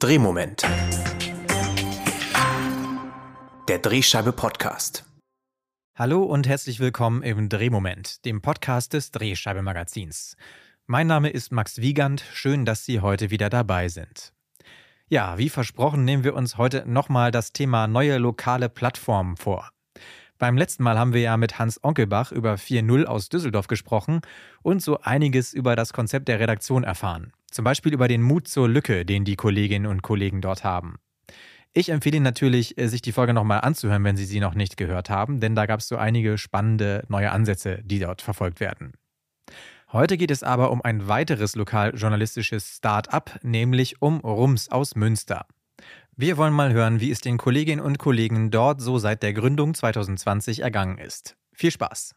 Drehmoment. Der Drehscheibe Podcast. Hallo und herzlich willkommen im Drehmoment, dem Podcast des Drehscheibe Magazins. Mein Name ist Max Wiegand. Schön, dass Sie heute wieder dabei sind. Ja, wie versprochen, nehmen wir uns heute nochmal das Thema neue lokale Plattformen vor. Beim letzten Mal haben wir ja mit Hans Onkelbach über 4.0 aus Düsseldorf gesprochen und so einiges über das Konzept der Redaktion erfahren. Zum Beispiel über den Mut zur Lücke, den die Kolleginnen und Kollegen dort haben. Ich empfehle Ihnen natürlich, äh, sich die Folge nochmal anzuhören, wenn Sie sie noch nicht gehört haben, denn da gab es so einige spannende neue Ansätze, die dort verfolgt werden. Heute geht es aber um ein weiteres lokaljournalistisches Start-up, nämlich um Rums aus Münster. Wir wollen mal hören, wie es den Kolleginnen und Kollegen dort so seit der Gründung 2020 ergangen ist. Viel Spaß!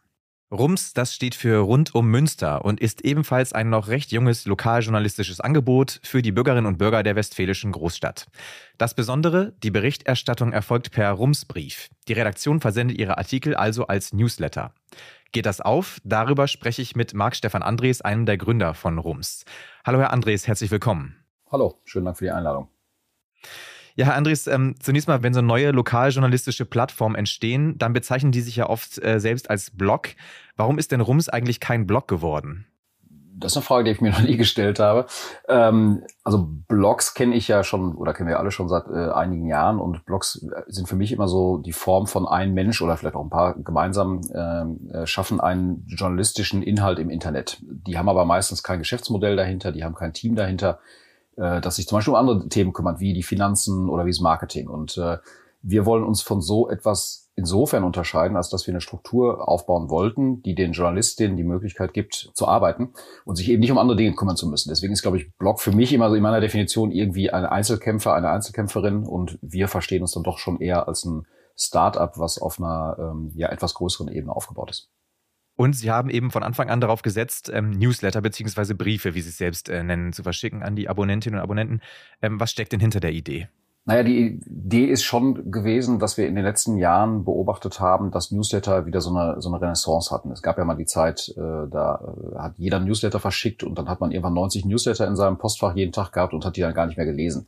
RUMS, das steht für Rund um Münster und ist ebenfalls ein noch recht junges lokaljournalistisches Angebot für die Bürgerinnen und Bürger der westfälischen Großstadt. Das Besondere, die Berichterstattung erfolgt per RUMS-Brief. Die Redaktion versendet ihre Artikel also als Newsletter. Geht das auf? Darüber spreche ich mit Marc Stefan Andres, einem der Gründer von RUMS. Hallo Herr Andres, herzlich willkommen. Hallo, schönen Dank für die Einladung. Ja, Herr Andres, ähm, zunächst mal, wenn so neue lokaljournalistische Plattformen entstehen, dann bezeichnen die sich ja oft äh, selbst als Blog. Warum ist denn Rums eigentlich kein Blog geworden? Das ist eine Frage, die ich mir noch nie gestellt habe. Ähm, also Blogs kenne ich ja schon oder kennen wir alle schon seit äh, einigen Jahren und Blogs sind für mich immer so die Form von einem Mensch oder vielleicht auch ein paar gemeinsam ähm, äh, schaffen einen journalistischen Inhalt im Internet. Die haben aber meistens kein Geschäftsmodell dahinter, die haben kein Team dahinter äh, das sich zum Beispiel um andere Themen kümmert, wie die Finanzen oder wie das Marketing. Und äh, wir wollen uns von so etwas insofern unterscheiden, als dass wir eine Struktur aufbauen wollten, die den Journalistinnen die Möglichkeit gibt, zu arbeiten und sich eben nicht um andere Dinge kümmern zu müssen. Deswegen ist, glaube ich, Blog für mich immer so in meiner Definition irgendwie ein Einzelkämpfer, eine Einzelkämpferin und wir verstehen uns dann doch schon eher als ein Start-up, was auf einer ähm, ja, etwas größeren Ebene aufgebaut ist. Und Sie haben eben von Anfang an darauf gesetzt, ähm, Newsletter beziehungsweise Briefe, wie Sie es selbst äh, nennen, zu verschicken an die Abonnentinnen und Abonnenten. Ähm, was steckt denn hinter der Idee? Naja, die Idee ist schon gewesen, dass wir in den letzten Jahren beobachtet haben, dass Newsletter wieder so eine, so eine Renaissance hatten. Es gab ja mal die Zeit, äh, da äh, hat jeder Newsletter verschickt und dann hat man irgendwann 90 Newsletter in seinem Postfach jeden Tag gehabt und hat die dann gar nicht mehr gelesen.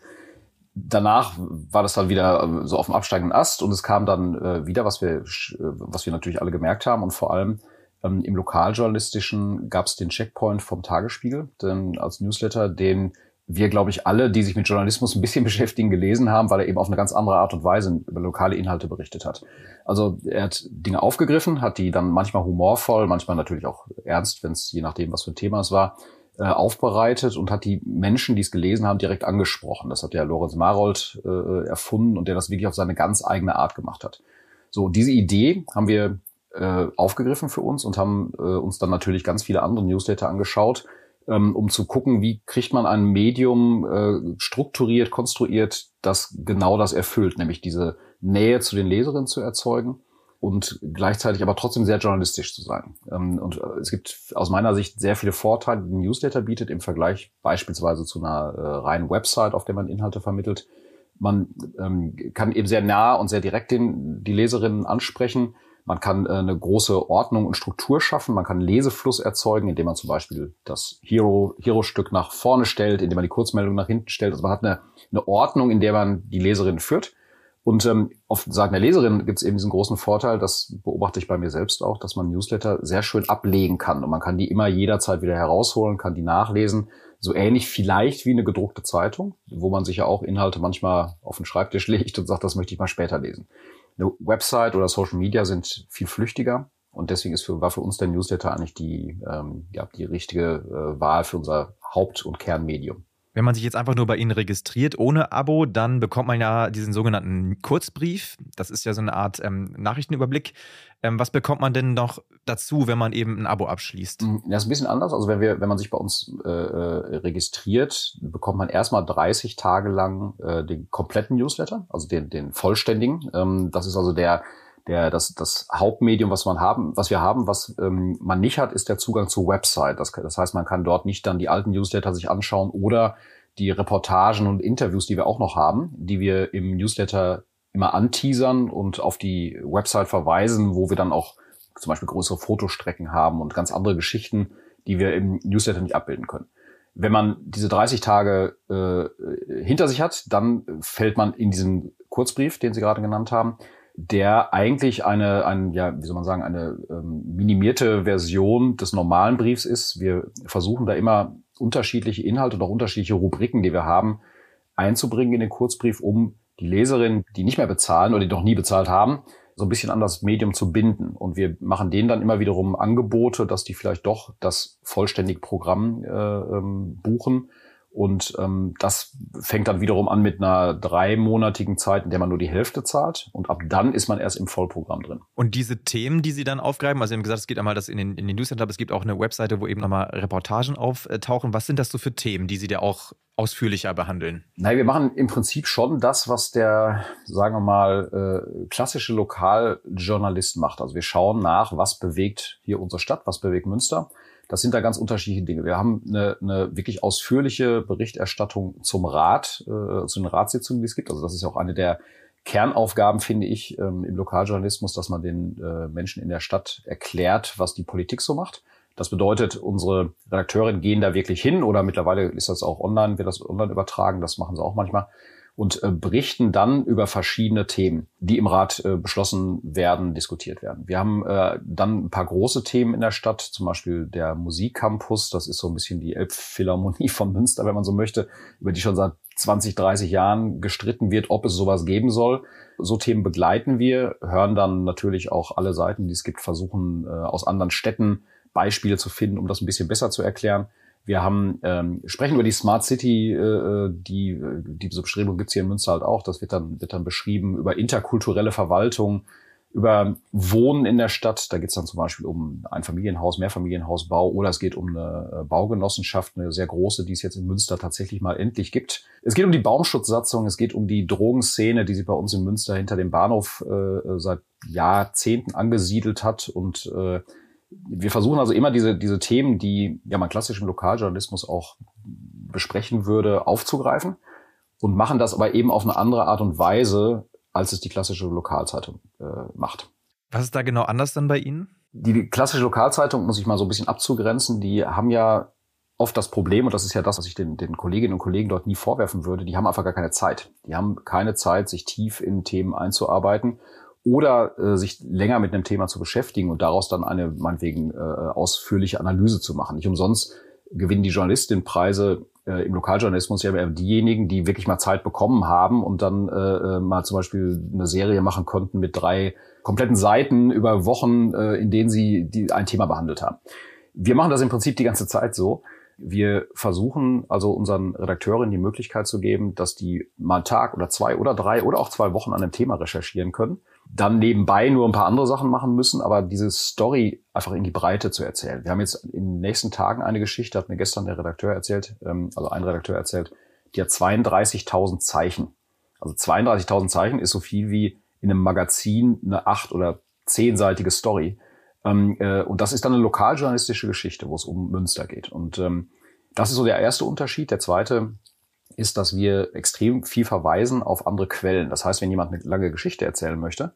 Danach war das dann wieder äh, so auf dem absteigenden Ast und es kam dann äh, wieder, was wir, äh, was wir natürlich alle gemerkt haben und vor allem ähm, Im Lokaljournalistischen gab es den Checkpoint vom Tagesspiegel, denn als Newsletter, den wir, glaube ich, alle, die sich mit Journalismus ein bisschen beschäftigen, gelesen haben, weil er eben auf eine ganz andere Art und Weise über lokale Inhalte berichtet hat. Also er hat Dinge aufgegriffen, hat die dann manchmal humorvoll, manchmal natürlich auch ernst, wenn es je nachdem, was für ein Thema es war, äh, aufbereitet und hat die Menschen, die es gelesen haben, direkt angesprochen. Das hat der Lorenz Marold äh, erfunden und der das wirklich auf seine ganz eigene Art gemacht hat. So, diese Idee haben wir äh, aufgegriffen für uns und haben äh, uns dann natürlich ganz viele andere Newsletter angeschaut, ähm, um zu gucken, wie kriegt man ein Medium äh, strukturiert, konstruiert, das genau das erfüllt, nämlich diese Nähe zu den Leserinnen zu erzeugen und gleichzeitig aber trotzdem sehr journalistisch zu sein. Ähm, und äh, es gibt aus meiner Sicht sehr viele Vorteile, die ein Newsletter bietet im Vergleich beispielsweise zu einer äh, reinen Website, auf der man Inhalte vermittelt. Man ähm, kann eben sehr nah und sehr direkt den, die Leserinnen ansprechen man kann äh, eine große Ordnung und Struktur schaffen. Man kann Lesefluss erzeugen, indem man zum Beispiel das Hero, Hero-Stück nach vorne stellt, indem man die Kurzmeldung nach hinten stellt. Also man hat eine, eine Ordnung, in der man die Leserin führt. Und ähm, auf Seiten der Leserin gibt es eben diesen großen Vorteil, das beobachte ich bei mir selbst auch, dass man Newsletter sehr schön ablegen kann. Und man kann die immer jederzeit wieder herausholen, kann die nachlesen. So ähnlich vielleicht wie eine gedruckte Zeitung, wo man sich ja auch Inhalte manchmal auf den Schreibtisch legt und sagt, das möchte ich mal später lesen eine Website oder Social Media sind viel flüchtiger. Und deswegen ist für, war für uns der Newsletter eigentlich die, ähm, ja, die richtige äh, Wahl für unser Haupt- und Kernmedium. Wenn man sich jetzt einfach nur bei Ihnen registriert ohne Abo, dann bekommt man ja diesen sogenannten Kurzbrief. Das ist ja so eine Art ähm, Nachrichtenüberblick. Ähm, was bekommt man denn noch dazu, wenn man eben ein Abo abschließt? Das ist ein bisschen anders. Also wenn wir, wenn man sich bei uns äh, äh registriert, bekommt man erstmal 30 Tage lang äh, den kompletten Newsletter, also den, den vollständigen. Ähm, das ist also der der, das, das Hauptmedium, was man haben, was wir haben, was ähm, man nicht hat, ist der Zugang zur Website. Das, das heißt, man kann dort nicht dann die alten Newsletter sich anschauen oder die Reportagen und Interviews, die wir auch noch haben, die wir im Newsletter immer anteasern und auf die Website verweisen, wo wir dann auch zum Beispiel größere Fotostrecken haben und ganz andere Geschichten, die wir im Newsletter nicht abbilden können. Wenn man diese 30 Tage äh, hinter sich hat, dann fällt man in diesen Kurzbrief, den Sie gerade genannt haben, der eigentlich eine, ein, ja, wie soll man sagen, eine ähm, minimierte Version des normalen Briefs ist. Wir versuchen da immer unterschiedliche Inhalte und auch unterschiedliche Rubriken, die wir haben, einzubringen in den Kurzbrief, um die Leserinnen, die nicht mehr bezahlen oder die noch nie bezahlt haben, so ein bisschen an das Medium zu binden. Und wir machen denen dann immer wiederum Angebote, dass die vielleicht doch das vollständige Programm äh, ähm, buchen. Und ähm, das fängt dann wiederum an mit einer dreimonatigen Zeit, in der man nur die Hälfte zahlt. Und ab dann ist man erst im Vollprogramm drin. Und diese Themen, die Sie dann aufgreifen, also Sie haben gesagt, es geht einmal das in den, in den Newsletter, aber es gibt auch eine Webseite, wo eben nochmal Reportagen auftauchen. Was sind das so für Themen, die Sie da auch ausführlicher behandeln? Nein, wir machen im Prinzip schon das, was der, sagen wir mal, äh, klassische Lokaljournalist macht. Also wir schauen nach, was bewegt hier unsere Stadt, was bewegt Münster. Das sind da ganz unterschiedliche Dinge. Wir haben eine, eine wirklich ausführliche Berichterstattung zum Rat, äh, zu den Ratssitzungen, die es gibt. Also das ist auch eine der Kernaufgaben, finde ich, ähm, im Lokaljournalismus, dass man den äh, Menschen in der Stadt erklärt, was die Politik so macht. Das bedeutet, unsere Redakteurinnen gehen da wirklich hin oder mittlerweile ist das auch online, wird das online übertragen, das machen sie auch manchmal und äh, berichten dann über verschiedene Themen, die im Rat äh, beschlossen werden, diskutiert werden. Wir haben äh, dann ein paar große Themen in der Stadt, zum Beispiel der Musikcampus, das ist so ein bisschen die Elbphilharmonie von Münster, wenn man so möchte, über die schon seit 20, 30 Jahren gestritten wird, ob es sowas geben soll. So Themen begleiten wir, hören dann natürlich auch alle Seiten, die es gibt, versuchen äh, aus anderen Städten Beispiele zu finden, um das ein bisschen besser zu erklären. Wir haben ähm, sprechen über die Smart City, äh, die diese Bestrebung gibt's hier in Münster halt auch. Das wird dann wird dann beschrieben über interkulturelle Verwaltung, über Wohnen in der Stadt. Da geht's dann zum Beispiel um ein Familienhaus, Mehrfamilienhausbau oder es geht um eine äh, Baugenossenschaft, eine sehr große, die es jetzt in Münster tatsächlich mal endlich gibt. Es geht um die Baumschutzsatzung, es geht um die Drogenszene, die sich bei uns in Münster hinter dem Bahnhof äh, seit Jahrzehnten angesiedelt hat und äh, wir versuchen also immer diese, diese Themen, die ja man klassisch im Lokaljournalismus auch besprechen würde, aufzugreifen und machen das aber eben auf eine andere Art und Weise, als es die klassische Lokalzeitung äh, macht. Was ist da genau anders dann bei Ihnen? Die klassische Lokalzeitung, muss ich mal so ein bisschen abzugrenzen, die haben ja oft das Problem, und das ist ja das, was ich den, den Kolleginnen und Kollegen dort nie vorwerfen würde, die haben einfach gar keine Zeit. Die haben keine Zeit, sich tief in Themen einzuarbeiten oder äh, sich länger mit einem Thema zu beschäftigen und daraus dann eine meinetwegen äh, ausführliche Analyse zu machen. Nicht umsonst gewinnen die Journalistinnen Preise äh, im Lokaljournalismus ja diejenigen, die wirklich mal Zeit bekommen haben und dann äh, äh, mal zum Beispiel eine Serie machen konnten mit drei kompletten Seiten über Wochen, äh, in denen sie die, ein Thema behandelt haben. Wir machen das im Prinzip die ganze Zeit so. Wir versuchen also unseren Redakteurinnen die Möglichkeit zu geben, dass die mal einen Tag oder zwei oder drei oder auch zwei Wochen an einem Thema recherchieren können dann nebenbei nur ein paar andere Sachen machen müssen, aber diese Story einfach in die Breite zu erzählen. Wir haben jetzt in den nächsten Tagen eine Geschichte, hat mir gestern der Redakteur erzählt, ähm, also ein Redakteur erzählt, die hat 32.000 Zeichen. Also 32.000 Zeichen ist so viel wie in einem Magazin eine acht- oder zehnseitige Story. Ähm, äh, und das ist dann eine lokaljournalistische Geschichte, wo es um Münster geht. Und ähm, das ist so der erste Unterschied. Der zweite ist, dass wir extrem viel verweisen auf andere Quellen. Das heißt, wenn jemand eine lange Geschichte erzählen möchte,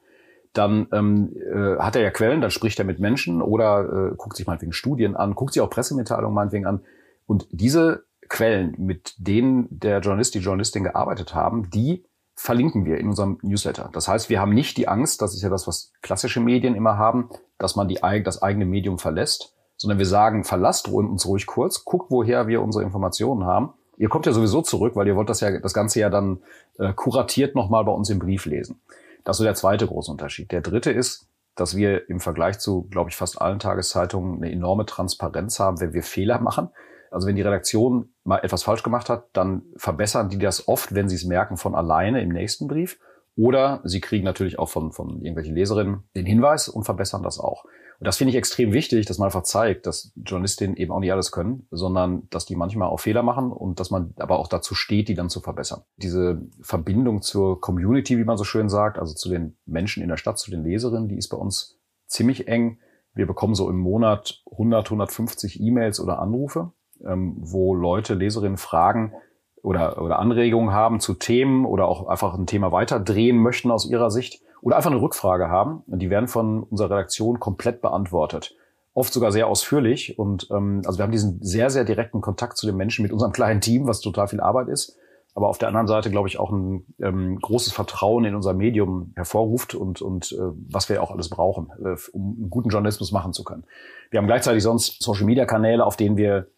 dann ähm, äh, hat er ja Quellen, dann spricht er mit Menschen oder äh, guckt sich meinetwegen Studien an, guckt sich auch Pressemitteilungen meinetwegen an. Und diese Quellen, mit denen der Journalist, die Journalistin gearbeitet haben, die verlinken wir in unserem Newsletter. Das heißt, wir haben nicht die Angst, das ist ja das, was klassische Medien immer haben, dass man die, das eigene Medium verlässt, sondern wir sagen, verlasst uns ruhig kurz, guckt, woher wir unsere Informationen haben Ihr kommt ja sowieso zurück, weil ihr wollt das ja das Ganze ja dann äh, kuratiert nochmal bei uns im Brief lesen. Das ist so der zweite große Unterschied. Der dritte ist, dass wir im Vergleich zu, glaube ich, fast allen Tageszeitungen eine enorme Transparenz haben, wenn wir Fehler machen. Also wenn die Redaktion mal etwas falsch gemacht hat, dann verbessern die das oft, wenn sie es merken, von alleine im nächsten Brief. Oder sie kriegen natürlich auch von, von irgendwelchen Leserinnen den Hinweis und verbessern das auch. Und das finde ich extrem wichtig, dass man einfach zeigt, dass Journalistinnen eben auch nicht alles können, sondern dass die manchmal auch Fehler machen und dass man aber auch dazu steht, die dann zu verbessern. Diese Verbindung zur Community, wie man so schön sagt, also zu den Menschen in der Stadt, zu den Leserinnen, die ist bei uns ziemlich eng. Wir bekommen so im Monat 100, 150 E-Mails oder Anrufe, ähm, wo Leute, Leserinnen fragen, oder, oder Anregungen haben zu Themen oder auch einfach ein Thema weiterdrehen möchten aus ihrer Sicht oder einfach eine Rückfrage haben. Und die werden von unserer Redaktion komplett beantwortet. oft sogar sehr ausführlich. Und ähm, also wir haben diesen sehr, sehr direkten Kontakt zu den Menschen mit unserem kleinen Team, was total viel Arbeit ist. Aber auf der anderen Seite, glaube ich, auch ein ähm, großes Vertrauen in unser Medium hervorruft und, und äh, was wir auch alles brauchen, äh, um einen guten Journalismus machen zu können. Wir haben gleichzeitig sonst Social-Media-Kanäle, auf denen wir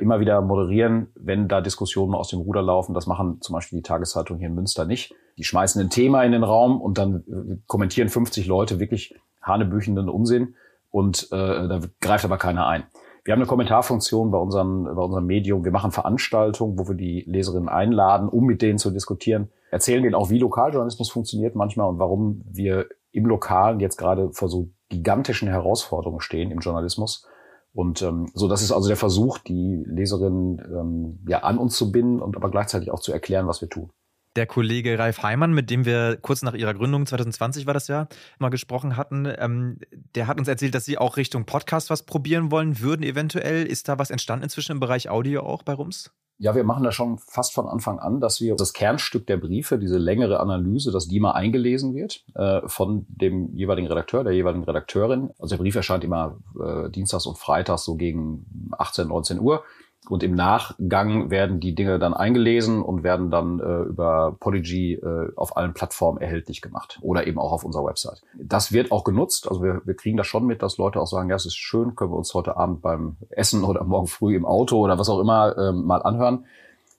immer wieder moderieren, wenn da Diskussionen aus dem Ruder laufen. Das machen zum Beispiel die Tageszeitung hier in Münster nicht. Die schmeißen ein Thema in den Raum und dann äh, kommentieren 50 Leute wirklich hanebüchenden Unsinn und äh, da greift aber keiner ein. Wir haben eine Kommentarfunktion bei, unseren, bei unserem Medium. Wir machen Veranstaltungen, wo wir die Leserinnen einladen, um mit denen zu diskutieren. Erzählen denen auch, wie Lokaljournalismus funktioniert manchmal und warum wir im Lokalen jetzt gerade vor so gigantischen Herausforderungen stehen im Journalismus. Und ähm, so, das ist also der Versuch, die Leserinnen ähm, ja an uns zu binden und aber gleichzeitig auch zu erklären, was wir tun der Kollege Ralf Heimann, mit dem wir kurz nach ihrer Gründung, 2020 war das ja, mal gesprochen hatten, ähm, der hat uns erzählt, dass sie auch Richtung Podcast was probieren wollen würden, eventuell. Ist da was entstanden inzwischen im Bereich Audio auch bei Rums? Ja, wir machen das schon fast von Anfang an, dass wir das Kernstück der Briefe, diese längere Analyse, dass die mal eingelesen wird äh, von dem jeweiligen Redakteur, der jeweiligen Redakteurin. Also der Brief erscheint immer äh, dienstags und freitags so gegen 18, 19 Uhr. Und im Nachgang werden die Dinge dann eingelesen und werden dann äh, über Polygy äh, auf allen Plattformen erhältlich gemacht oder eben auch auf unserer Website. Das wird auch genutzt. Also wir, wir kriegen das schon mit, dass Leute auch sagen, ja, es ist schön, können wir uns heute Abend beim Essen oder morgen früh im Auto oder was auch immer äh, mal anhören.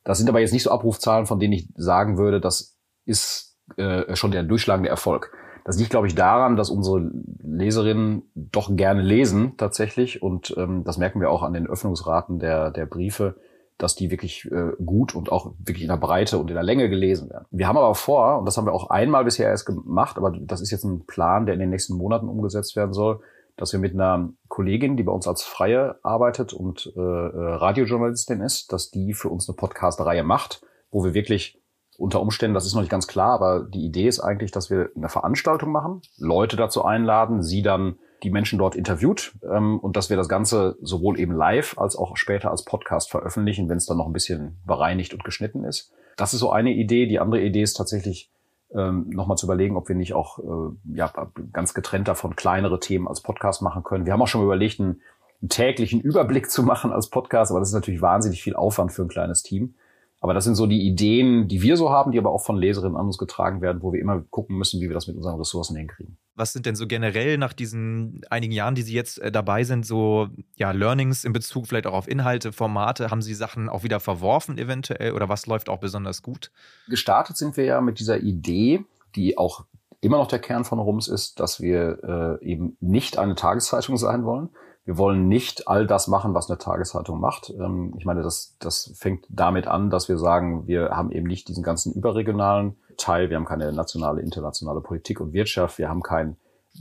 Das sind aber jetzt nicht so Abrufzahlen, von denen ich sagen würde, das ist äh, schon der durchschlagende Erfolg. Das liegt, glaube ich, daran, dass unsere Leserinnen doch gerne lesen tatsächlich. Und ähm, das merken wir auch an den Öffnungsraten der, der Briefe, dass die wirklich äh, gut und auch wirklich in der Breite und in der Länge gelesen werden. Wir haben aber vor, und das haben wir auch einmal bisher erst gemacht, aber das ist jetzt ein Plan, der in den nächsten Monaten umgesetzt werden soll, dass wir mit einer Kollegin, die bei uns als Freie arbeitet und äh, äh Radiojournalistin ist, dass die für uns eine Podcast-Reihe macht, wo wir wirklich unter Umständen, das ist noch nicht ganz klar, aber die Idee ist eigentlich, dass wir eine Veranstaltung machen, Leute dazu einladen, sie dann die Menschen dort interviewt ähm, und dass wir das Ganze sowohl eben live als auch später als Podcast veröffentlichen, wenn es dann noch ein bisschen bereinigt und geschnitten ist. Das ist so eine Idee. Die andere Idee ist tatsächlich ähm, nochmal zu überlegen, ob wir nicht auch äh, ja, ganz getrennt davon kleinere Themen als Podcast machen können. Wir haben auch schon überlegt, einen, einen täglichen Überblick zu machen als Podcast, aber das ist natürlich wahnsinnig viel Aufwand für ein kleines Team. Aber das sind so die Ideen, die wir so haben, die aber auch von Leserinnen an uns getragen werden, wo wir immer gucken müssen, wie wir das mit unseren Ressourcen hinkriegen. Was sind denn so generell nach diesen einigen Jahren, die Sie jetzt äh, dabei sind, so ja, Learnings in Bezug vielleicht auch auf Inhalte, Formate? Haben Sie Sachen auch wieder verworfen eventuell oder was läuft auch besonders gut? Gestartet sind wir ja mit dieser Idee, die auch immer noch der Kern von Rums ist, dass wir äh, eben nicht eine Tageszeitung sein wollen, wir wollen nicht all das machen, was eine Tageszeitung macht. Ähm, ich meine, das, das fängt damit an, dass wir sagen, wir haben eben nicht diesen ganzen überregionalen Teil. Wir haben keine nationale, internationale Politik und Wirtschaft. Wir haben kein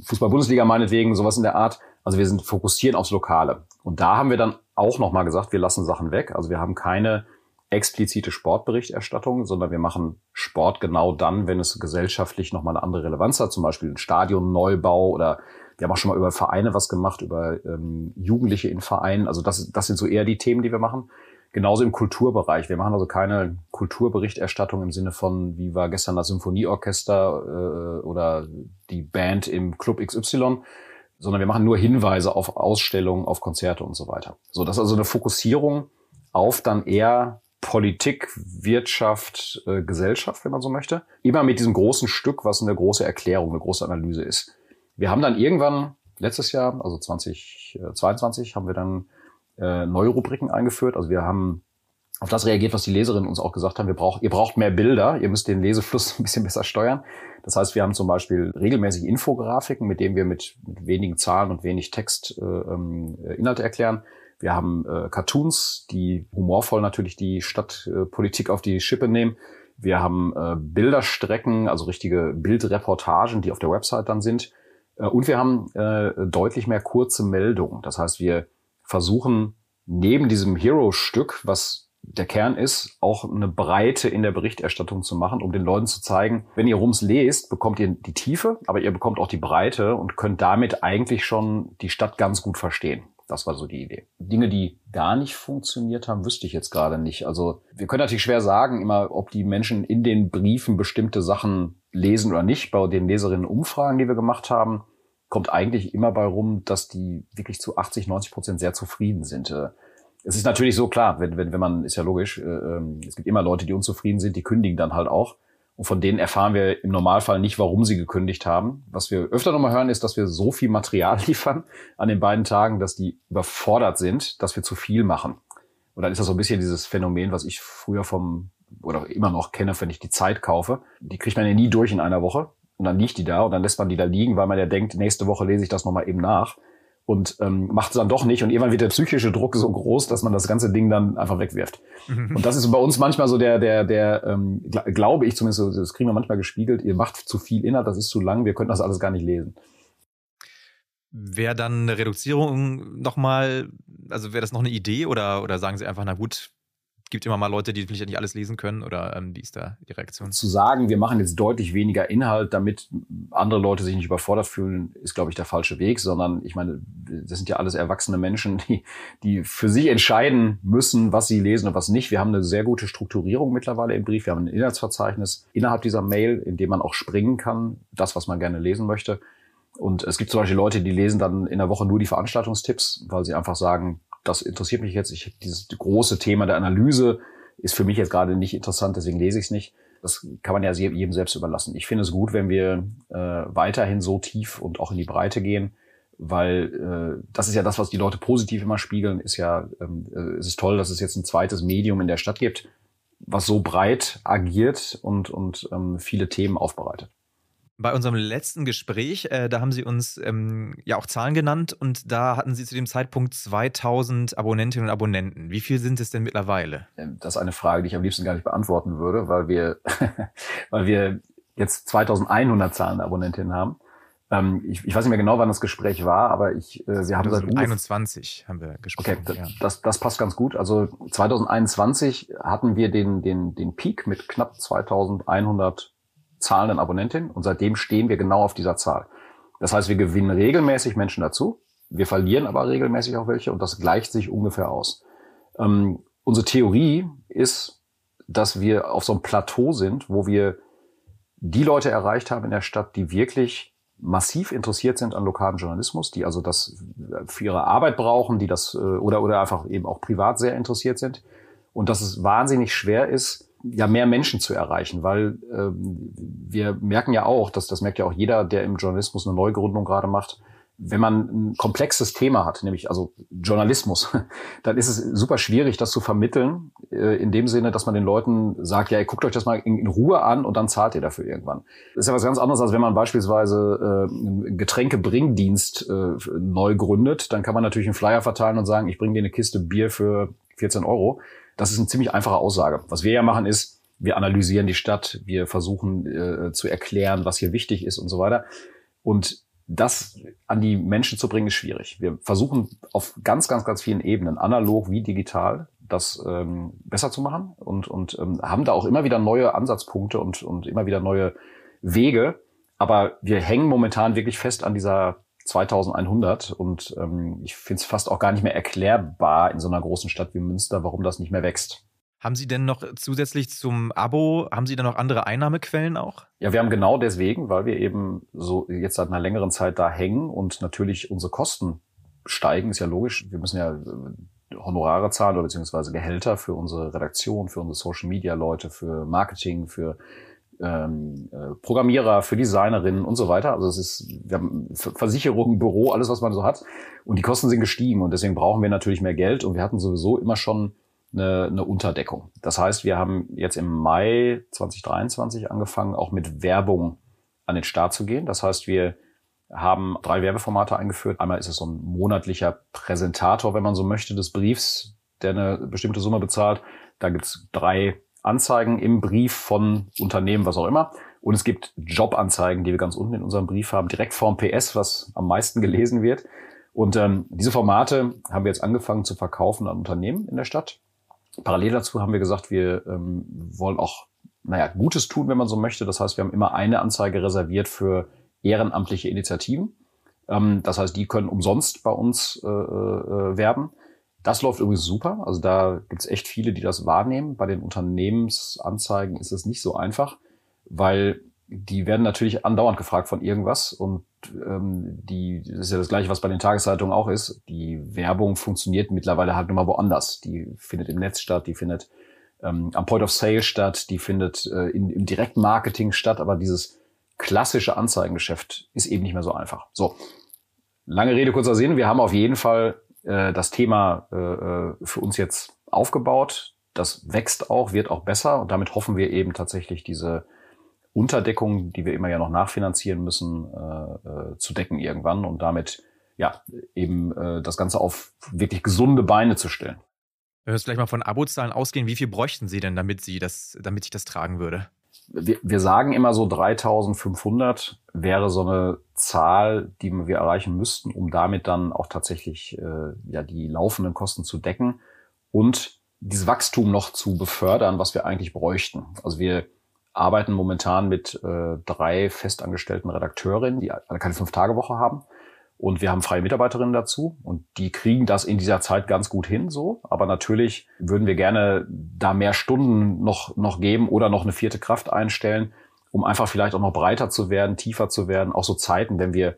Fußball-Bundesliga meinetwegen, sowas in der Art. Also wir sind fokussieren aufs Lokale. Und da haben wir dann auch nochmal gesagt, wir lassen Sachen weg. Also wir haben keine explizite Sportberichterstattung, sondern wir machen Sport genau dann, wenn es gesellschaftlich nochmal eine andere Relevanz hat, zum Beispiel ein Stadionneubau oder wir haben auch schon mal über Vereine was gemacht, über ähm, Jugendliche in Vereinen. Also das, das sind so eher die Themen, die wir machen. Genauso im Kulturbereich. Wir machen also keine Kulturberichterstattung im Sinne von, wie war gestern das Symphonieorchester äh, oder die Band im Club XY, sondern wir machen nur Hinweise auf Ausstellungen, auf Konzerte und so weiter. So, das ist also eine Fokussierung auf dann eher Politik, Wirtschaft, äh, Gesellschaft, wenn man so möchte. Immer mit diesem großen Stück, was eine große Erklärung, eine große Analyse ist. Wir haben dann irgendwann letztes Jahr, also 2022, haben wir dann äh, neue Rubriken eingeführt. Also wir haben auf das reagiert, was die Leserinnen uns auch gesagt haben. Wir braucht, ihr braucht mehr Bilder, ihr müsst den Lesefluss ein bisschen besser steuern. Das heißt, wir haben zum Beispiel regelmäßig Infografiken, mit denen wir mit, mit wenigen Zahlen und wenig Text äh, ähm, Inhalte erklären. Wir haben äh, Cartoons, die humorvoll natürlich die Stadtpolitik auf die Schippe nehmen. Wir haben äh, Bilderstrecken, also richtige Bildreportagen, die auf der Website dann sind. Äh, und wir haben äh, deutlich mehr kurze Meldungen. Das heißt, wir versuchen neben diesem Hero-Stück, was der Kern ist, auch eine Breite in der Berichterstattung zu machen, um den Leuten zu zeigen, wenn ihr Rums lest, bekommt ihr die Tiefe, aber ihr bekommt auch die Breite und könnt damit eigentlich schon die Stadt ganz gut verstehen. Das war so die Idee. Dinge, die gar nicht funktioniert haben, wüsste ich jetzt gerade nicht. Also wir können natürlich schwer sagen, immer, ob die Menschen in den Briefen bestimmte Sachen lesen oder nicht. Bei den Leserinnen Umfragen, die wir gemacht haben, kommt eigentlich immer bei rum, dass die wirklich zu 80, 90 Prozent sehr zufrieden sind. Äh, es ist natürlich so klar, wenn, wenn, wenn man, ist ja logisch, äh, ähm, es gibt immer Leute, die unzufrieden sind, die kündigen dann halt auch. Und von denen erfahren wir im Normalfall nicht, warum sie gekündigt haben. Was wir öfter nochmal hören, ist, dass wir so viel Material liefern an den beiden Tagen, dass die überfordert sind, dass wir zu viel machen. Und dann ist das so ein bisschen dieses Phänomen, was ich früher vom, oder immer noch kenne, wenn ich die Zeit kaufe. Die kriegt man ja nie durch in einer Woche. Und dann liegt die da und dann lässt man die da liegen, weil man ja denkt, nächste Woche lese ich das nochmal eben nach und ähm, macht es dann doch nicht. Und irgendwann wird der psychische Druck so groß, dass man das ganze Ding dann einfach wegwirft. Mhm. Und das ist bei uns manchmal so der, der, der, ähm, gl glaube ich zumindest, das kriegen wir manchmal gespiegelt, ihr macht zu viel Inhalt, das ist zu lang, wir können das alles gar nicht lesen. Wäre dann eine Reduzierung nochmal, also wäre das noch eine Idee oder, oder sagen Sie einfach, na gut, gibt immer mal Leute, die vielleicht nicht alles lesen können oder ähm, wie ist da die Reaktion? Zu sagen, wir machen jetzt deutlich weniger Inhalt, damit andere Leute sich nicht überfordert fühlen, ist, glaube ich, der falsche Weg, sondern ich meine, das sind ja alles erwachsene Menschen, die, die für sich entscheiden müssen, was sie lesen und was nicht. Wir haben eine sehr gute Strukturierung mittlerweile im Brief. Wir haben ein Inhaltsverzeichnis innerhalb dieser Mail, in dem man auch springen kann, das, was man gerne lesen möchte. Und es gibt zum Beispiel Leute, die lesen dann in der Woche nur die Veranstaltungstipps, weil sie einfach sagen, das interessiert mich jetzt. Ich, dieses große Thema der Analyse ist für mich jetzt gerade nicht interessant, deswegen lese ich es nicht. Das kann man ja jedem selbst überlassen. Ich finde es gut, wenn wir äh, weiterhin so tief und auch in die Breite gehen, weil äh, das ist ja das, was die Leute positiv immer spiegeln. Ist ja, ähm, äh, es ist toll, dass es jetzt ein zweites Medium in der Stadt gibt, was so breit agiert und und ähm, viele Themen aufbereitet. Bei unserem letzten Gespräch, äh, da haben Sie uns ähm, ja auch Zahlen genannt und da hatten Sie zu dem Zeitpunkt 2000 Abonnentinnen und Abonnenten. Wie viel sind es denn mittlerweile? Ähm, das ist eine Frage, die ich am liebsten gar nicht beantworten würde, weil wir, weil wir jetzt 2100 zahlende Abonnentinnen haben. Ähm, ich, ich, weiß nicht mehr genau, wann das Gespräch war, aber ich, äh, wir haben seit 21 haben wir gesprochen. Okay, ja. das, das passt ganz gut. Also 2021 hatten wir den, den, den Peak mit knapp 2100 zahlenden Abonnentinnen und seitdem stehen wir genau auf dieser Zahl. Das heißt, wir gewinnen regelmäßig Menschen dazu, wir verlieren aber regelmäßig auch welche und das gleicht sich ungefähr aus. Ähm, unsere Theorie ist, dass wir auf so einem Plateau sind, wo wir die Leute erreicht haben in der Stadt, die wirklich massiv interessiert sind an lokalen Journalismus, die also das für ihre Arbeit brauchen, die das äh, oder oder einfach eben auch privat sehr interessiert sind und dass es wahnsinnig schwer ist, ja mehr Menschen zu erreichen, weil ähm, wir merken ja auch, dass das merkt ja auch jeder, der im Journalismus eine Neugründung gerade macht, wenn man ein komplexes Thema hat, nämlich also Journalismus, dann ist es super schwierig, das zu vermitteln, äh, in dem Sinne, dass man den Leuten sagt, ja, ihr guckt euch das mal in, Ruhe an und dann zahlt ihr dafür irgendwann. Das ist ja was ganz anderes, als wenn man beispielsweise äh, einen Getränkebringdienst äh, neu gründet, dann kann man natürlich einen Flyer verteilen und sagen, ich bringe dir eine Kiste Bier für 14 Euro. Das ist eine ziemlich einfache Aussage. Was wir ja machen ist, wir analysieren die Stadt, wir versuchen äh, zu erklären, was hier wichtig ist und so weiter. Und das an die Menschen zu bringen, ist schwierig. Wir versuchen auf ganz, ganz, ganz vielen Ebenen, analog wie digital, das ähm, besser zu machen und, und ähm, haben da auch immer wieder neue Ansatzpunkte und, und immer wieder neue Wege. Aber wir hängen momentan wirklich fest an dieser 2100 und ähm, ich finde es fast auch gar nicht mehr erklärbar in so einer großen Stadt wie Münster, warum das nicht mehr wächst. Haben Sie denn noch zusätzlich zum Abo, haben Sie denn noch andere Einnahmequellen auch? Ja, wir haben genau deswegen, weil wir eben so jetzt seit einer längeren Zeit da hängen und natürlich unsere Kosten steigen, ist ja logisch. Wir müssen ja äh, Honorare zahlen oder beziehungsweise Gehälter für unsere Redaktion, für unsere Social Media Leute, für Marketing, für ähm, äh, Programmierer, für Designerinnen und so weiter. Also es ist, wir haben Versicherungen, Büro, alles, was man so hat. Und die Kosten sind gestiegen und deswegen brauchen wir natürlich mehr Geld und wir hatten sowieso immer schon eine, eine Unterdeckung. Das heißt, wir haben jetzt im Mai 2023 angefangen, auch mit Werbung an den Start zu gehen. Das heißt, wir haben drei Werbeformate eingeführt. Einmal ist es so ein monatlicher Präsentator, wenn man so möchte, des Briefs, der eine bestimmte Summe bezahlt. Da gibt's drei Anzeigen im Brief von Unternehmen, was auch immer. Und es gibt Jobanzeigen, die wir ganz unten in unserem Brief haben, direkt vorm PS, was am meisten gelesen wird. Und ähm, diese Formate haben wir jetzt angefangen zu verkaufen an Unternehmen in der Stadt. Parallel dazu haben wir gesagt, wir ähm, wollen auch, naja, Gutes tun, wenn man so möchte. Das heißt, wir haben immer eine Anzeige reserviert für ehrenamtliche Initiativen. Ähm, das heißt, die können umsonst bei uns äh, äh, werben. Das läuft übrigens super. Also da gibt es echt viele, die das wahrnehmen. Bei den Unternehmensanzeigen ist es nicht so einfach, weil die werden natürlich andauernd gefragt von irgendwas und ähm, die das ist ja das gleiche, was bei den Tageszeitungen auch ist. Die Werbung funktioniert mittlerweile halt nur mal woanders. Die findet im Netz statt, die findet ähm, am Point of Sale statt, die findet äh, in, im Direktmarketing statt, aber dieses klassische Anzeigengeschäft ist eben nicht mehr so einfach. So, lange Rede, kurzer Sinn. Wir haben auf jeden Fall äh, das Thema äh, äh für uns jetzt aufgebaut. Das wächst auch, wird auch besser und damit hoffen wir eben tatsächlich diese Unterdeckung, die wir immer ja noch nachfinanzieren müssen, äh, äh, zu decken irgendwann und damit ja eben äh, das Ganze auf wirklich gesunde Beine zu stellen. Wenn wir jetzt vielleicht mal von Abozahlen ausgehen, wie viel bräuchten Sie denn, damit Sie das, damit ich das tragen würde? Wir, wir sagen immer so 3500 wäre so eine Zahl, die wir erreichen müssten, um damit dann auch tatsächlich äh, ja die laufenden Kosten zu decken und dieses Wachstum noch zu befördern, was wir eigentlich bräuchten. Also wir arbeiten momentan mit äh, drei festangestellten Redakteurinnen, die alle keine Fünf-Tage-Woche haben. Und wir haben freie Mitarbeiterinnen dazu und die kriegen das in dieser Zeit ganz gut hin, so. Aber natürlich würden wir gerne da mehr Stunden noch, noch geben oder noch eine vierte Kraft einstellen, um einfach vielleicht auch noch breiter zu werden, tiefer zu werden. Auch so Zeiten, wenn wir,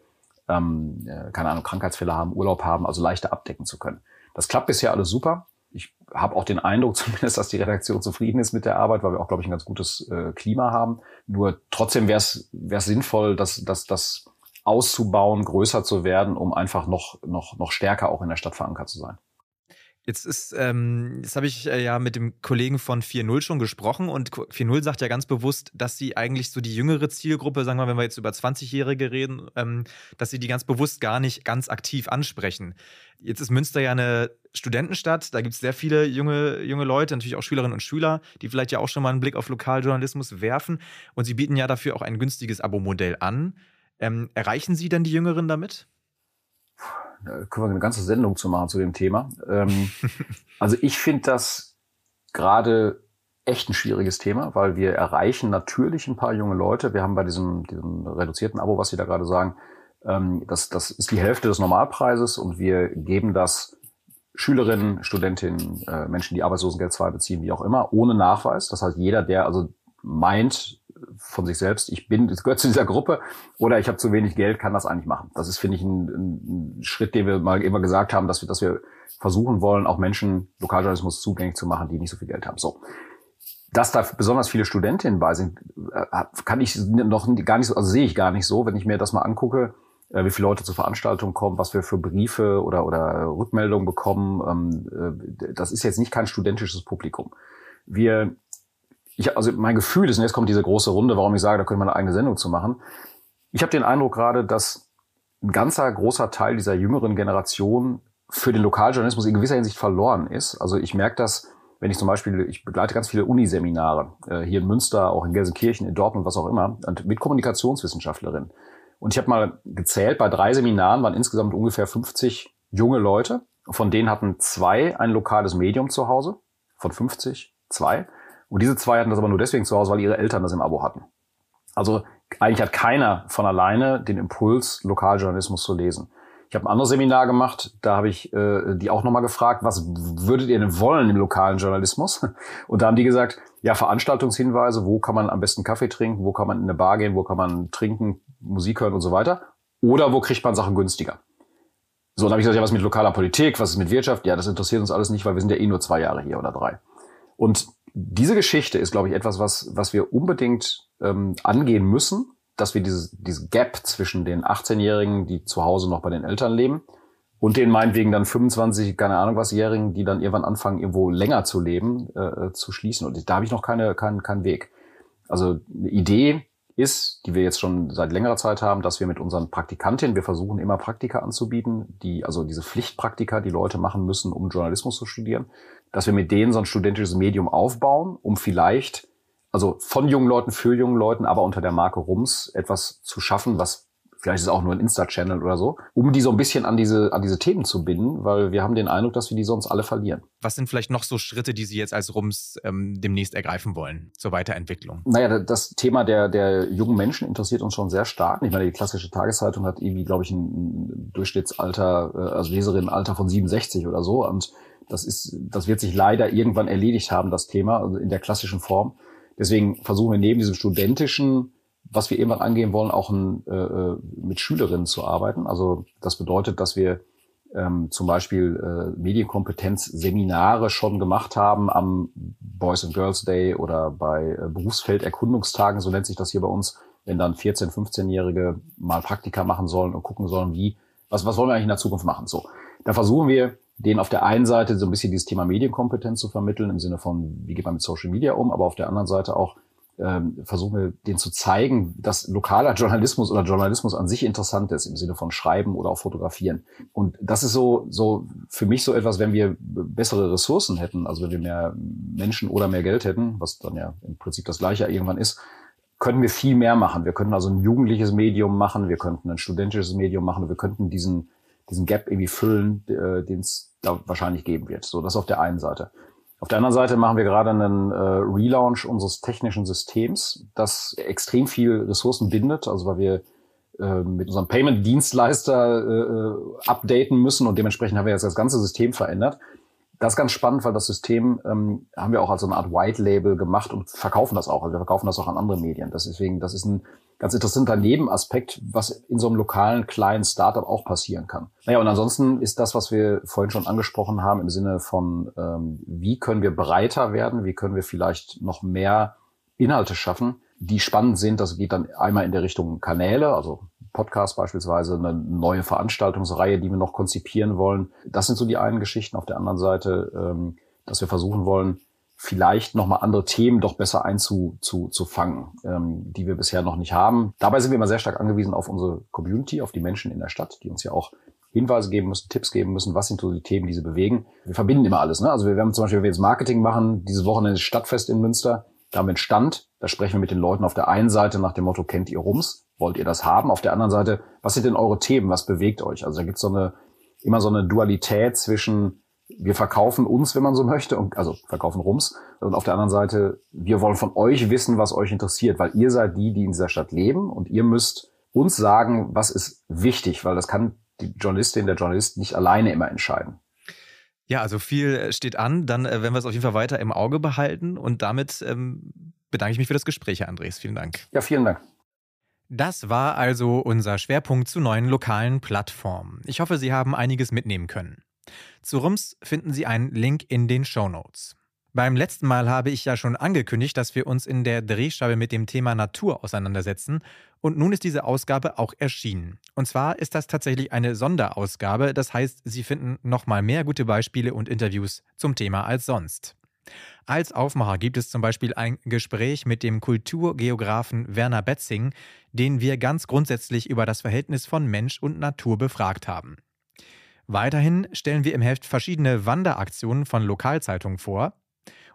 ähm, äh, keine Ahnung, Krankheitsfälle haben, Urlaub haben, also leichter abdecken zu können. Das klappt bisher alles super ich habe auch den Eindruck zumindest, dass die Redaktion zufrieden ist mit der Arbeit, weil wir auch, glaube ich, ein ganz gutes äh, Klima haben. Nur trotzdem wäre es sinnvoll, dass dass das auszubauen, größer zu werden, um einfach noch, noch, noch stärker auch in der Stadt verankert zu sein. Jetzt ist, ähm, jetzt habe ich äh, ja mit dem Kollegen von 4.0 schon gesprochen und 4.0 sagt ja ganz bewusst, dass sie eigentlich so die jüngere Zielgruppe, sagen wir, wenn wir jetzt über 20-Jährige reden, ähm, dass sie die ganz bewusst gar nicht ganz aktiv ansprechen. Jetzt ist Münster ja eine Studentenstadt, da gibt es sehr viele junge, junge Leute, natürlich auch Schülerinnen und Schüler, die vielleicht ja auch schon mal einen Blick auf Lokaljournalismus werfen und sie bieten ja dafür auch ein günstiges Abo-Modell an. Ähm, erreichen Sie denn die Jüngeren damit? Da können wir eine ganze Sendung zu machen zu dem Thema. Ähm, also ich finde das gerade echt ein schwieriges Thema, weil wir erreichen natürlich ein paar junge Leute. Wir haben bei diesem, diesem reduzierten Abo, was Sie da gerade sagen, ähm, das, das ist die Hälfte des Normalpreises und wir geben das Schülerinnen, Studentinnen, äh, Menschen, die Arbeitslosengeld 2 beziehen, wie auch immer, ohne Nachweis. Das heißt, jeder, der also meint, von sich selbst, ich bin, ich gehöre zu dieser Gruppe oder ich habe zu wenig Geld, kann das eigentlich machen. Das ist, finde ich, ein, ein, Schritt, den wir mal immer gesagt haben, dass wir, dass wir versuchen wollen, auch Menschen Lokaljournalismus zugänglich zu machen, die nicht so viel Geld haben. So. Dass da besonders viele Studentinnen bei sind, äh, kann ich noch gar nicht so, also sehe ich gar nicht so, wenn ich mir das mal angucke, äh, wie viele Leute zur Veranstaltung kommen, was wir für Briefe oder, oder Rückmeldungen bekommen. Ähm, äh, das ist jetzt nicht kein studentisches Publikum. Wir ich, also mein Gefühl ist, und jetzt kommt diese große Runde, warum ich sage, da könnte man eine eigene Sendung zu machen. Ich habe den Eindruck gerade, dass ein ganzer großer Teil dieser jüngeren Generation für den Lokaljournalismus in gewisser Hinsicht verloren ist. Also ich merke das, wenn ich zum Beispiel, ich begleite ganz viele Uniseminare, äh, hier in Münster, auch in Gelsenkirchen, in Dortmund, was auch immer, und mit Kommunikationswissenschaftlerinnen. Und ich habe mal gezählt, bei drei Seminaren waren insgesamt ungefähr 50 junge Leute. Von denen hatten zwei ein lokales Medium zu Hause. Von 50 zwei. Und diese zwei hatten das aber nur deswegen zu Hause, weil ihre Eltern das im Abo hatten. Also eigentlich hat keiner von alleine den Impuls, Lokaljournalismus zu lesen. Ich habe ein anderes Seminar gemacht, da habe ich äh, die auch nochmal gefragt, was würdet ihr denn wollen im lokalen Journalismus? Und da haben die gesagt, ja, Veranstaltungshinweise, wo kann man am besten Kaffee trinken, wo kann man in eine Bar gehen, wo kann man trinken, Musik hören und so weiter. Oder wo kriegt man Sachen günstiger? So, dann habe ich gesagt, ja, was mit lokaler Politik, was ist mit Wirtschaft? Ja, das interessiert uns alles nicht, weil wir sind ja eh nur zwei Jahre hier oder drei. Und diese Geschichte ist, glaube ich, etwas, was, was wir unbedingt ähm, angehen müssen, dass wir dieses, diese Gap zwischen den 18-Jährigen, die zu Hause noch bei den Eltern leben, und den meinetwegen dann 25, keine Ahnung was Jährigen, die dann irgendwann anfangen, irgendwo länger zu leben, äh, zu schließen. Und da habe ich noch keine, keinen keinen Weg. Also eine Idee ist, die wir jetzt schon seit längerer Zeit haben, dass wir mit unseren Praktikantinnen, wir versuchen immer Praktika anzubieten, die, also diese Pflichtpraktika, die Leute machen müssen, um Journalismus zu studieren, dass wir mit denen so ein studentisches Medium aufbauen, um vielleicht, also von jungen Leuten für jungen Leuten, aber unter der Marke Rums etwas zu schaffen, was vielleicht ist auch nur ein Insta-Channel oder so, um die so ein bisschen an diese, an diese Themen zu binden, weil wir haben den Eindruck, dass wir die sonst alle verlieren. Was sind vielleicht noch so Schritte, die Sie jetzt als Rums ähm, demnächst ergreifen wollen zur Weiterentwicklung? Naja, das Thema der, der jungen Menschen interessiert uns schon sehr stark. Ich meine, die klassische Tageszeitung hat irgendwie, glaube ich, ein Durchschnittsalter, äh, also Leserinnenalter von 67 oder so. Und das ist, das wird sich leider irgendwann erledigt haben, das Thema, also in der klassischen Form. Deswegen versuchen wir neben diesem studentischen was wir irgendwann angehen wollen, auch ein, äh, äh, mit Schülerinnen zu arbeiten. Also das bedeutet, dass wir ähm, zum Beispiel äh, Medienkompetenzseminare schon gemacht haben am Boys and Girls Day oder bei äh, Berufsfelderkundungstagen, so nennt sich das hier bei uns, wenn dann 14-, 15-Jährige mal Praktika machen sollen und gucken sollen, wie, was, was wollen wir eigentlich in der Zukunft machen? So. Da versuchen wir, denen auf der einen Seite so ein bisschen dieses Thema Medienkompetenz zu vermitteln, im Sinne von, wie geht man mit Social Media um, aber auf der anderen Seite auch ähm, versuchen wir, denen zu zeigen, dass lokaler Journalismus oder Journalismus an sich interessant ist, im Sinne von Schreiben oder auch Fotografieren. Und das ist so, so für mich so etwas, wenn wir bessere Ressourcen hätten, also wenn wir mehr Menschen oder mehr Geld hätten, was dann ja im Prinzip das Gleiche irgendwann ist, könnten wir viel mehr machen. Wir könnten also ein jugendliches Medium machen, wir könnten ein studentisches Medium machen, wir könnten diesen, diesen Gap irgendwie füllen, äh, den es da wahrscheinlich geben wird. So, das auf der einen Seite. Auf der anderen Seite machen wir gerade einen äh, Relaunch unseres technischen Systems, das extrem viel Ressourcen bindet, also weil wir äh, mit unserem Payment-Dienstleister äh, äh, updaten müssen und dementsprechend haben wir jetzt das ganze System verändert. Das ist ganz spannend, weil das System ähm, haben wir auch als so eine Art White Label gemacht und verkaufen das auch. Also wir verkaufen das auch an andere Medien. Deswegen, das ist ein ganz interessanter Nebenaspekt, was in so einem lokalen kleinen Startup auch passieren kann. Naja, und ansonsten ist das, was wir vorhin schon angesprochen haben, im Sinne von, ähm, wie können wir breiter werden, wie können wir vielleicht noch mehr Inhalte schaffen, die spannend sind. Das geht dann einmal in der Richtung Kanäle, also Podcast beispielsweise, eine neue Veranstaltungsreihe, die wir noch konzipieren wollen. Das sind so die einen Geschichten. Auf der anderen Seite, ähm, dass wir versuchen wollen, vielleicht nochmal andere Themen doch besser einzufangen, zu, zu ähm, die wir bisher noch nicht haben. Dabei sind wir immer sehr stark angewiesen auf unsere Community, auf die Menschen in der Stadt, die uns ja auch Hinweise geben müssen, Tipps geben müssen, was sind so die Themen, die sie bewegen. Wir verbinden immer alles. Ne? Also wir haben zum Beispiel, wenn wir jetzt Marketing machen, dieses Wochenende Stadtfest in Münster, da haben wir einen Stand, da sprechen wir mit den Leuten auf der einen Seite nach dem Motto, kennt ihr Rums? Wollt ihr das haben? Auf der anderen Seite, was sind denn eure Themen? Was bewegt euch? Also da gibt es so eine, immer so eine Dualität zwischen wir verkaufen uns, wenn man so möchte, und, also verkaufen Rums. Und auf der anderen Seite, wir wollen von euch wissen, was euch interessiert, weil ihr seid die, die in dieser Stadt leben und ihr müsst uns sagen, was ist wichtig, weil das kann die Journalistin, der Journalist nicht alleine immer entscheiden. Ja, also viel äh, steht an. Dann äh, werden wir es auf jeden Fall weiter im Auge behalten. Und damit ähm, bedanke ich mich für das Gespräch, Herr Andres. Vielen Dank. Ja, vielen Dank. Das war also unser Schwerpunkt zu neuen lokalen Plattformen. Ich hoffe, Sie haben einiges mitnehmen können. Zu Rums finden Sie einen Link in den Show Notes. Beim letzten Mal habe ich ja schon angekündigt, dass wir uns in der Drehscheibe mit dem Thema Natur auseinandersetzen und nun ist diese Ausgabe auch erschienen. Und zwar ist das tatsächlich eine Sonderausgabe, das heißt, Sie finden nochmal mehr gute Beispiele und Interviews zum Thema als sonst. Als Aufmacher gibt es zum Beispiel ein Gespräch mit dem Kulturgeografen Werner Betzing, den wir ganz grundsätzlich über das Verhältnis von Mensch und Natur befragt haben. Weiterhin stellen wir im Heft verschiedene Wanderaktionen von Lokalzeitungen vor.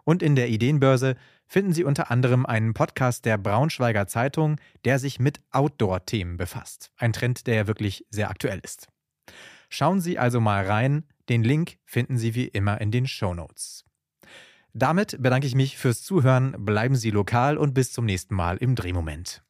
Und in der Ideenbörse finden Sie unter anderem einen Podcast der Braunschweiger Zeitung, der sich mit Outdoor-Themen befasst. Ein Trend, der ja wirklich sehr aktuell ist. Schauen Sie also mal rein. Den Link finden Sie wie immer in den Show Notes. Damit bedanke ich mich fürs Zuhören, bleiben Sie lokal und bis zum nächsten Mal im Drehmoment.